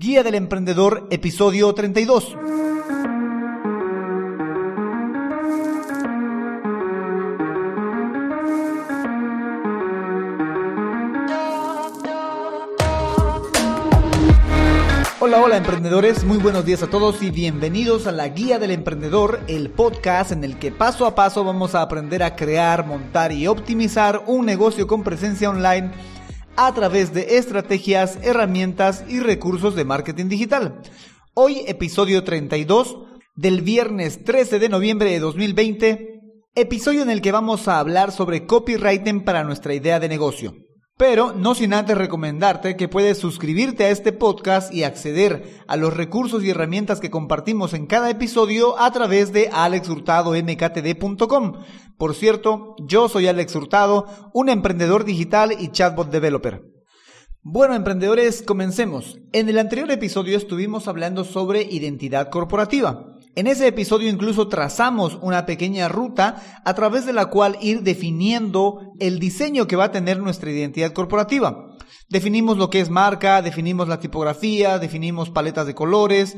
Guía del Emprendedor, episodio 32. Hola, hola emprendedores, muy buenos días a todos y bienvenidos a la Guía del Emprendedor, el podcast en el que paso a paso vamos a aprender a crear, montar y optimizar un negocio con presencia online a través de estrategias, herramientas y recursos de marketing digital. Hoy episodio 32 del viernes 13 de noviembre de 2020, episodio en el que vamos a hablar sobre copywriting para nuestra idea de negocio. Pero no sin antes recomendarte que puedes suscribirte a este podcast y acceder a los recursos y herramientas que compartimos en cada episodio a través de alexhurtadomktd.com. Por cierto, yo soy Alex Hurtado, un emprendedor digital y chatbot developer. Bueno, emprendedores, comencemos. En el anterior episodio estuvimos hablando sobre identidad corporativa. En ese episodio incluso trazamos una pequeña ruta a través de la cual ir definiendo el diseño que va a tener nuestra identidad corporativa. Definimos lo que es marca, definimos la tipografía, definimos paletas de colores,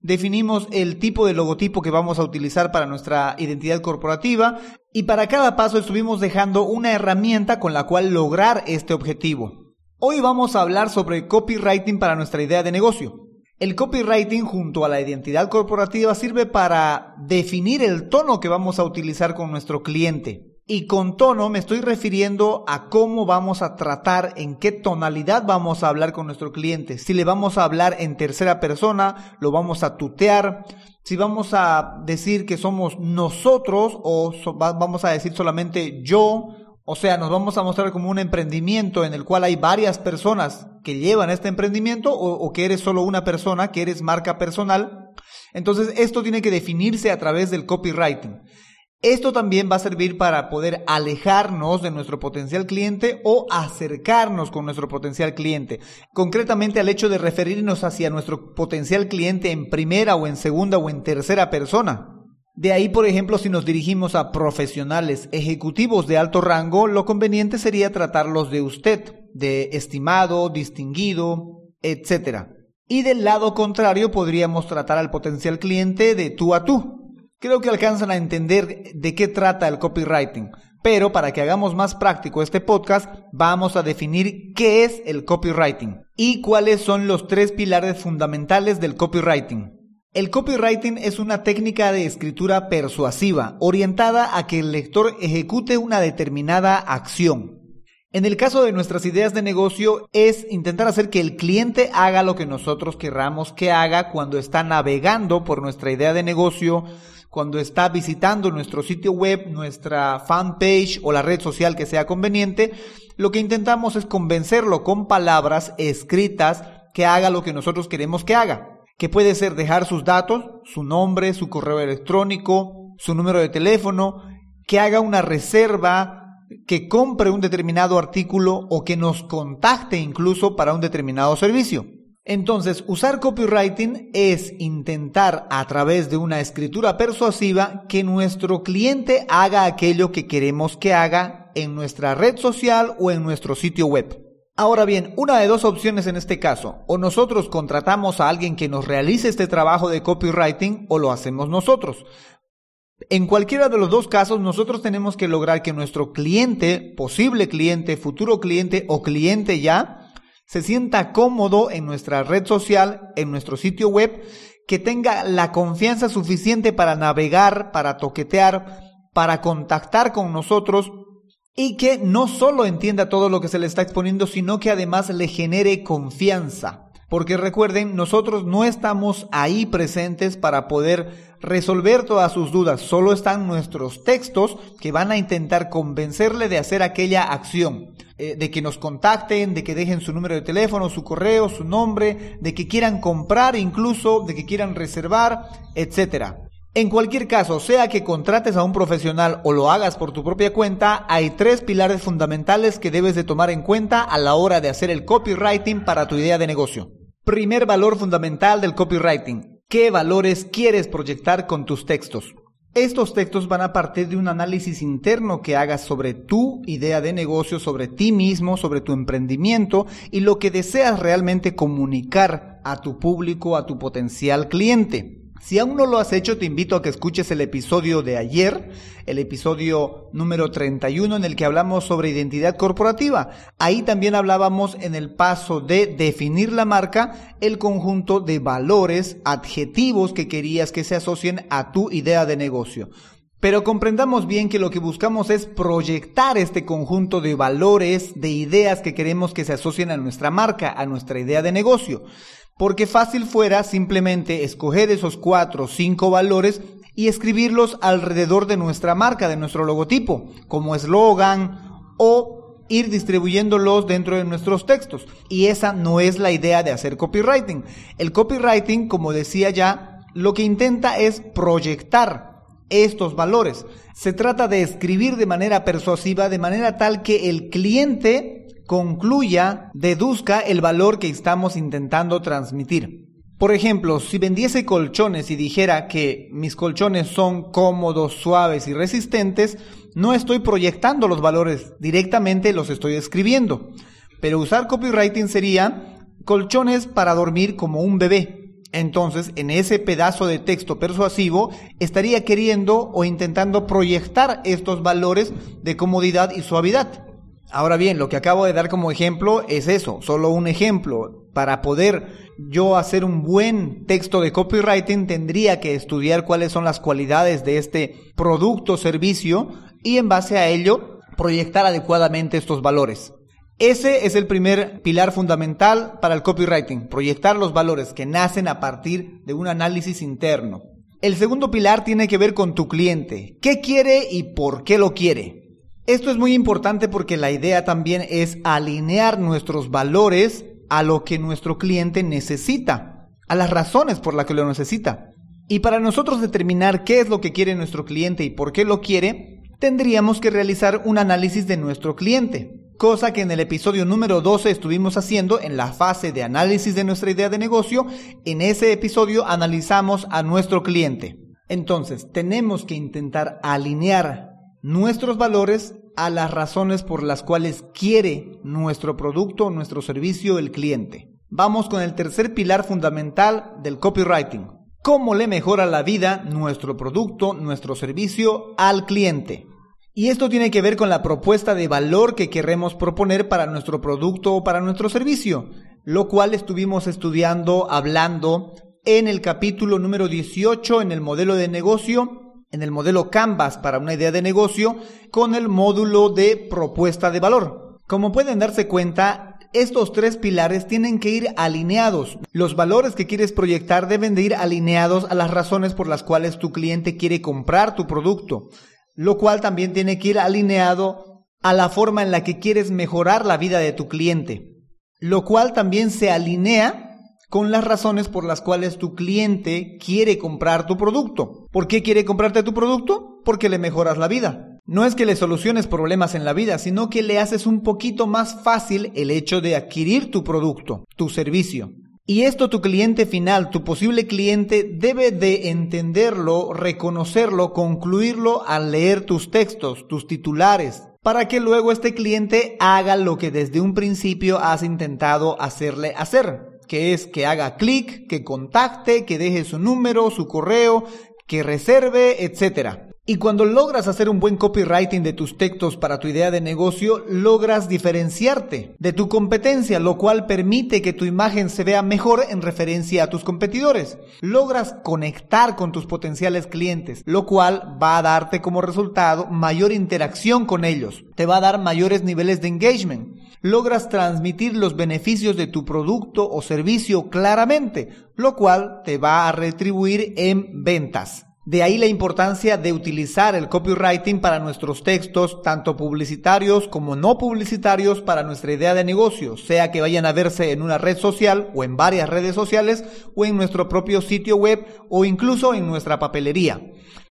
definimos el tipo de logotipo que vamos a utilizar para nuestra identidad corporativa y para cada paso estuvimos dejando una herramienta con la cual lograr este objetivo. Hoy vamos a hablar sobre copywriting para nuestra idea de negocio. El copywriting junto a la identidad corporativa sirve para definir el tono que vamos a utilizar con nuestro cliente. Y con tono me estoy refiriendo a cómo vamos a tratar, en qué tonalidad vamos a hablar con nuestro cliente. Si le vamos a hablar en tercera persona, lo vamos a tutear. Si vamos a decir que somos nosotros o vamos a decir solamente yo o sea, nos vamos a mostrar como un emprendimiento en el cual hay varias personas que llevan este emprendimiento o, que eres solo una persona, que eres marca personal. Entonces, esto tiene que definirse a través del copywriting. Esto también va a servir para poder alejarnos de nuestro potencial cliente o acercarnos con nuestro potencial cliente. Concretamente al hecho de referirnos hacia nuestro potencial cliente en primera o en segunda o en tercera persona. De ahí, por ejemplo, si nos dirigimos a profesionales ejecutivos de alto rango, lo conveniente sería tratarlos de usted, de estimado, distinguido, etc. Y del lado contrario podríamos tratar al potencial cliente de tú a tú. Creo que alcanzan a entender de qué trata el copywriting. Pero para que hagamos más práctico este podcast, vamos a definir qué es el copywriting y cuáles son los tres pilares fundamentales del copywriting. El copywriting es una técnica de escritura persuasiva, orientada a que el lector ejecute una determinada acción. En el caso de nuestras ideas de negocio es intentar hacer que el cliente haga lo que nosotros querramos que haga cuando está navegando por nuestra idea de negocio, cuando está visitando nuestro sitio web, nuestra fanpage o la red social que sea conveniente. Lo que intentamos es convencerlo con palabras escritas que haga lo que nosotros queremos que haga que puede ser dejar sus datos, su nombre, su correo electrónico, su número de teléfono, que haga una reserva, que compre un determinado artículo o que nos contacte incluso para un determinado servicio. Entonces, usar copywriting es intentar a través de una escritura persuasiva que nuestro cliente haga aquello que queremos que haga en nuestra red social o en nuestro sitio web. Ahora bien, una de dos opciones en este caso. O nosotros contratamos a alguien que nos realice este trabajo de copywriting o lo hacemos nosotros. En cualquiera de los dos casos, nosotros tenemos que lograr que nuestro cliente, posible cliente, futuro cliente o cliente ya, se sienta cómodo en nuestra red social, en nuestro sitio web, que tenga la confianza suficiente para navegar, para toquetear, para contactar con nosotros y que no solo entienda todo lo que se le está exponiendo, sino que además le genere confianza. Porque recuerden, nosotros no estamos ahí presentes para poder resolver todas sus dudas, solo están nuestros textos que van a intentar convencerle de hacer aquella acción, eh, de que nos contacten, de que dejen su número de teléfono, su correo, su nombre, de que quieran comprar incluso, de que quieran reservar, etcétera. En cualquier caso, sea que contrates a un profesional o lo hagas por tu propia cuenta, hay tres pilares fundamentales que debes de tomar en cuenta a la hora de hacer el copywriting para tu idea de negocio. Primer valor fundamental del copywriting. ¿Qué valores quieres proyectar con tus textos? Estos textos van a partir de un análisis interno que hagas sobre tu idea de negocio, sobre ti mismo, sobre tu emprendimiento y lo que deseas realmente comunicar a tu público, a tu potencial cliente. Si aún no lo has hecho, te invito a que escuches el episodio de ayer, el episodio número 31 en el que hablamos sobre identidad corporativa. Ahí también hablábamos en el paso de definir la marca, el conjunto de valores, adjetivos que querías que se asocien a tu idea de negocio. Pero comprendamos bien que lo que buscamos es proyectar este conjunto de valores, de ideas que queremos que se asocien a nuestra marca, a nuestra idea de negocio. Porque fácil fuera simplemente escoger esos cuatro o cinco valores y escribirlos alrededor de nuestra marca, de nuestro logotipo, como eslogan o ir distribuyéndolos dentro de nuestros textos. Y esa no es la idea de hacer copywriting. El copywriting, como decía ya, lo que intenta es proyectar estos valores. Se trata de escribir de manera persuasiva, de manera tal que el cliente concluya, deduzca el valor que estamos intentando transmitir. Por ejemplo, si vendiese colchones y dijera que mis colchones son cómodos, suaves y resistentes, no estoy proyectando los valores, directamente los estoy escribiendo. Pero usar copywriting sería colchones para dormir como un bebé. Entonces, en ese pedazo de texto persuasivo, estaría queriendo o intentando proyectar estos valores de comodidad y suavidad. Ahora bien, lo que acabo de dar como ejemplo es eso, solo un ejemplo. Para poder yo hacer un buen texto de copywriting tendría que estudiar cuáles son las cualidades de este producto o servicio y en base a ello proyectar adecuadamente estos valores. Ese es el primer pilar fundamental para el copywriting, proyectar los valores que nacen a partir de un análisis interno. El segundo pilar tiene que ver con tu cliente. ¿Qué quiere y por qué lo quiere? Esto es muy importante porque la idea también es alinear nuestros valores a lo que nuestro cliente necesita, a las razones por las que lo necesita. Y para nosotros determinar qué es lo que quiere nuestro cliente y por qué lo quiere, tendríamos que realizar un análisis de nuestro cliente, cosa que en el episodio número 12 estuvimos haciendo en la fase de análisis de nuestra idea de negocio. En ese episodio analizamos a nuestro cliente. Entonces, tenemos que intentar alinear nuestros valores a las razones por las cuales quiere nuestro producto, nuestro servicio, el cliente. Vamos con el tercer pilar fundamental del copywriting. ¿Cómo le mejora la vida nuestro producto, nuestro servicio al cliente? Y esto tiene que ver con la propuesta de valor que queremos proponer para nuestro producto o para nuestro servicio, lo cual estuvimos estudiando, hablando en el capítulo número 18 en el modelo de negocio en el modelo Canvas para una idea de negocio con el módulo de propuesta de valor. Como pueden darse cuenta, estos tres pilares tienen que ir alineados. Los valores que quieres proyectar deben de ir alineados a las razones por las cuales tu cliente quiere comprar tu producto, lo cual también tiene que ir alineado a la forma en la que quieres mejorar la vida de tu cliente, lo cual también se alinea con las razones por las cuales tu cliente quiere comprar tu producto. ¿Por qué quiere comprarte tu producto? Porque le mejoras la vida. No es que le soluciones problemas en la vida, sino que le haces un poquito más fácil el hecho de adquirir tu producto, tu servicio. Y esto tu cliente final, tu posible cliente, debe de entenderlo, reconocerlo, concluirlo al leer tus textos, tus titulares, para que luego este cliente haga lo que desde un principio has intentado hacerle hacer que es que haga clic, que contacte, que deje su número, su correo, que reserve, etcétera. Y cuando logras hacer un buen copywriting de tus textos para tu idea de negocio, logras diferenciarte de tu competencia, lo cual permite que tu imagen se vea mejor en referencia a tus competidores. Logras conectar con tus potenciales clientes, lo cual va a darte como resultado mayor interacción con ellos. Te va a dar mayores niveles de engagement. Logras transmitir los beneficios de tu producto o servicio claramente, lo cual te va a retribuir en ventas. De ahí la importancia de utilizar el copywriting para nuestros textos, tanto publicitarios como no publicitarios, para nuestra idea de negocio, sea que vayan a verse en una red social o en varias redes sociales o en nuestro propio sitio web o incluso en nuestra papelería.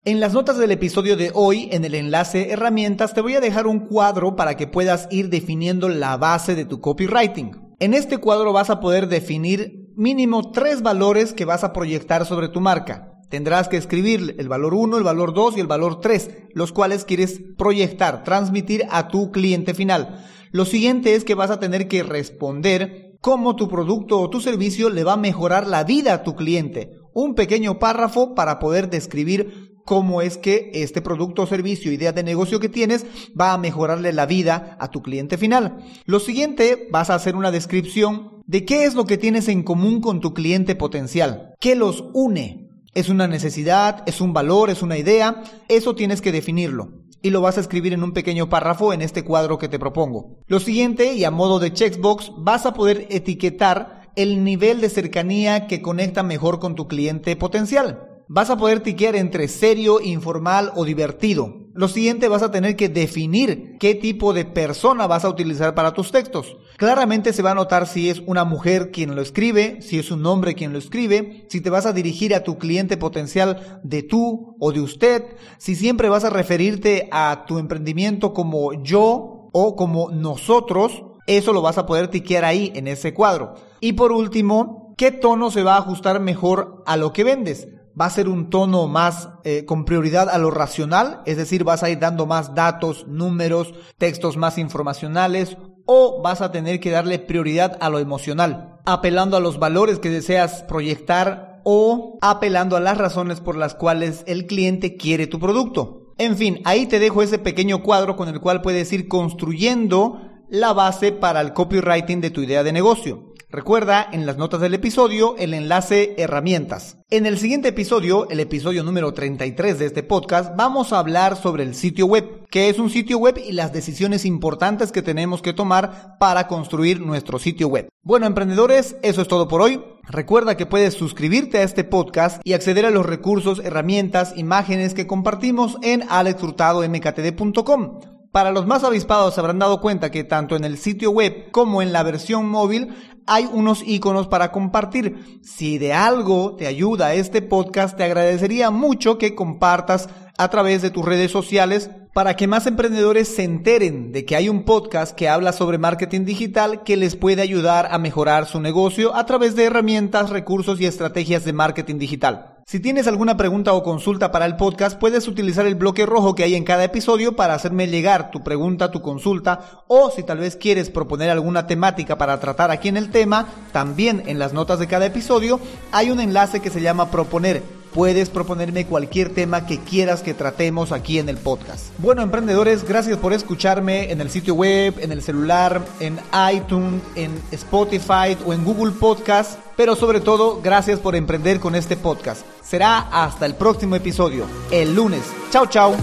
En las notas del episodio de hoy, en el enlace herramientas, te voy a dejar un cuadro para que puedas ir definiendo la base de tu copywriting. En este cuadro vas a poder definir mínimo tres valores que vas a proyectar sobre tu marca. Tendrás que escribir el valor 1, el valor 2 y el valor 3, los cuales quieres proyectar, transmitir a tu cliente final. Lo siguiente es que vas a tener que responder cómo tu producto o tu servicio le va a mejorar la vida a tu cliente. Un pequeño párrafo para poder describir cómo es que este producto servicio, idea de negocio que tienes, va a mejorarle la vida a tu cliente final. Lo siguiente, vas a hacer una descripción de qué es lo que tienes en común con tu cliente potencial, qué los une. ¿Es una necesidad? ¿Es un valor? ¿Es una idea? Eso tienes que definirlo y lo vas a escribir en un pequeño párrafo en este cuadro que te propongo. Lo siguiente, y a modo de checkbox, vas a poder etiquetar el nivel de cercanía que conecta mejor con tu cliente potencial vas a poder tiquear entre serio, informal o divertido. Lo siguiente vas a tener que definir qué tipo de persona vas a utilizar para tus textos. Claramente se va a notar si es una mujer quien lo escribe, si es un hombre quien lo escribe, si te vas a dirigir a tu cliente potencial de tú o de usted, si siempre vas a referirte a tu emprendimiento como yo o como nosotros, eso lo vas a poder tiquear ahí en ese cuadro. Y por último, ¿qué tono se va a ajustar mejor a lo que vendes? Va a ser un tono más eh, con prioridad a lo racional, es decir, vas a ir dando más datos, números, textos más informacionales, o vas a tener que darle prioridad a lo emocional, apelando a los valores que deseas proyectar o apelando a las razones por las cuales el cliente quiere tu producto. En fin, ahí te dejo ese pequeño cuadro con el cual puedes ir construyendo la base para el copywriting de tu idea de negocio. Recuerda en las notas del episodio el enlace herramientas. En el siguiente episodio, el episodio número 33 de este podcast, vamos a hablar sobre el sitio web, que es un sitio web y las decisiones importantes que tenemos que tomar para construir nuestro sitio web. Bueno, emprendedores, eso es todo por hoy. Recuerda que puedes suscribirte a este podcast y acceder a los recursos, herramientas, imágenes que compartimos en alexhurtadomktd.com. Para los más avispados se habrán dado cuenta que tanto en el sitio web como en la versión móvil hay unos iconos para compartir. Si de algo te ayuda este podcast, te agradecería mucho que compartas a través de tus redes sociales para que más emprendedores se enteren de que hay un podcast que habla sobre marketing digital que les puede ayudar a mejorar su negocio a través de herramientas, recursos y estrategias de marketing digital. Si tienes alguna pregunta o consulta para el podcast, puedes utilizar el bloque rojo que hay en cada episodio para hacerme llegar tu pregunta, tu consulta, o si tal vez quieres proponer alguna temática para tratar aquí en el tema, también en las notas de cada episodio hay un enlace que se llama proponer puedes proponerme cualquier tema que quieras que tratemos aquí en el podcast. Bueno, emprendedores, gracias por escucharme en el sitio web, en el celular, en iTunes, en Spotify o en Google Podcast, pero sobre todo, gracias por emprender con este podcast. Será hasta el próximo episodio, el lunes. Chao, chao.